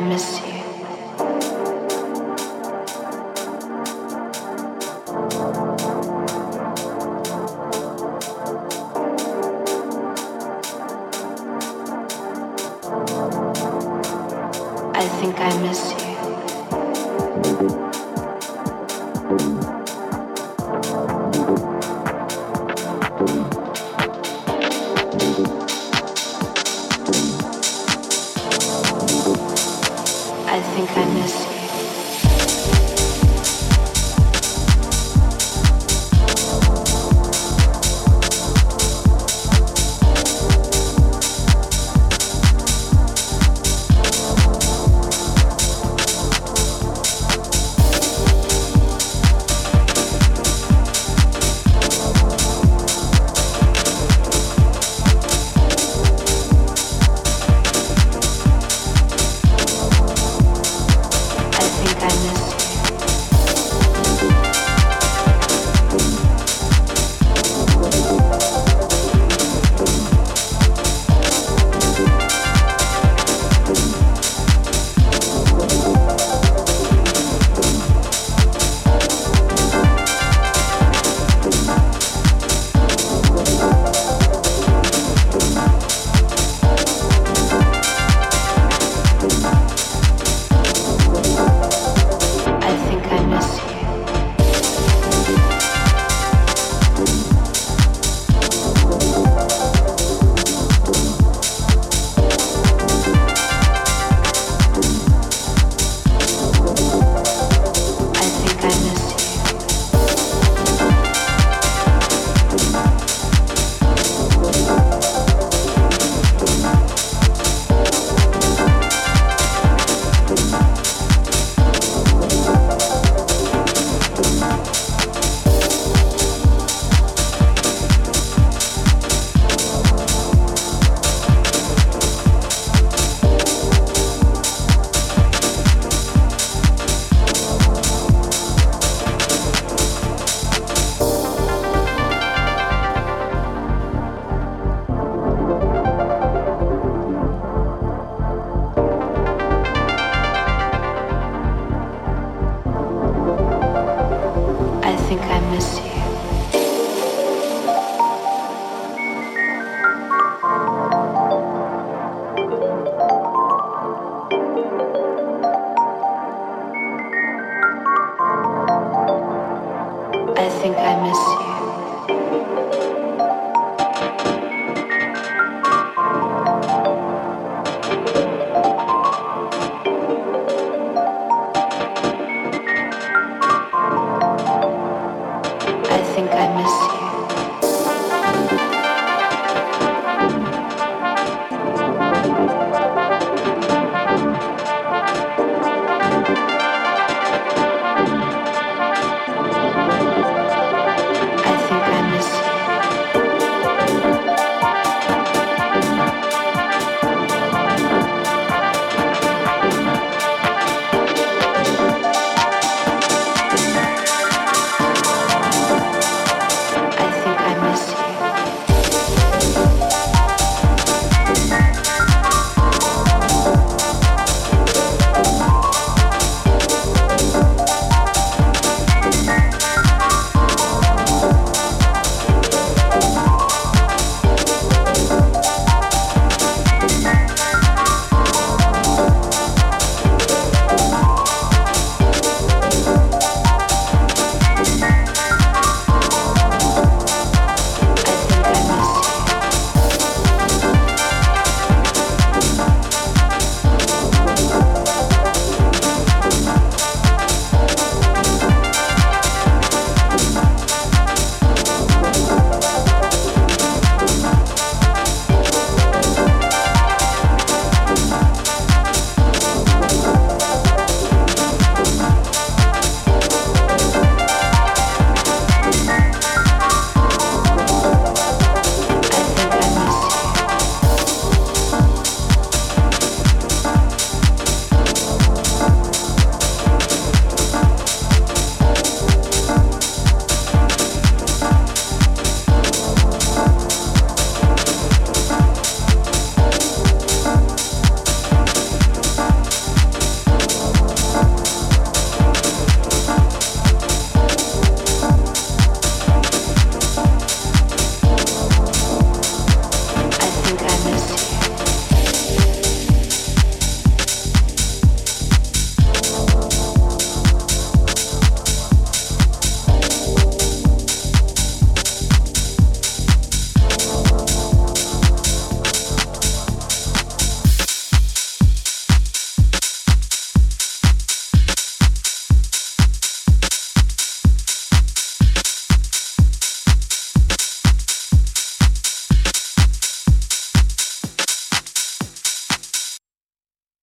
Miss.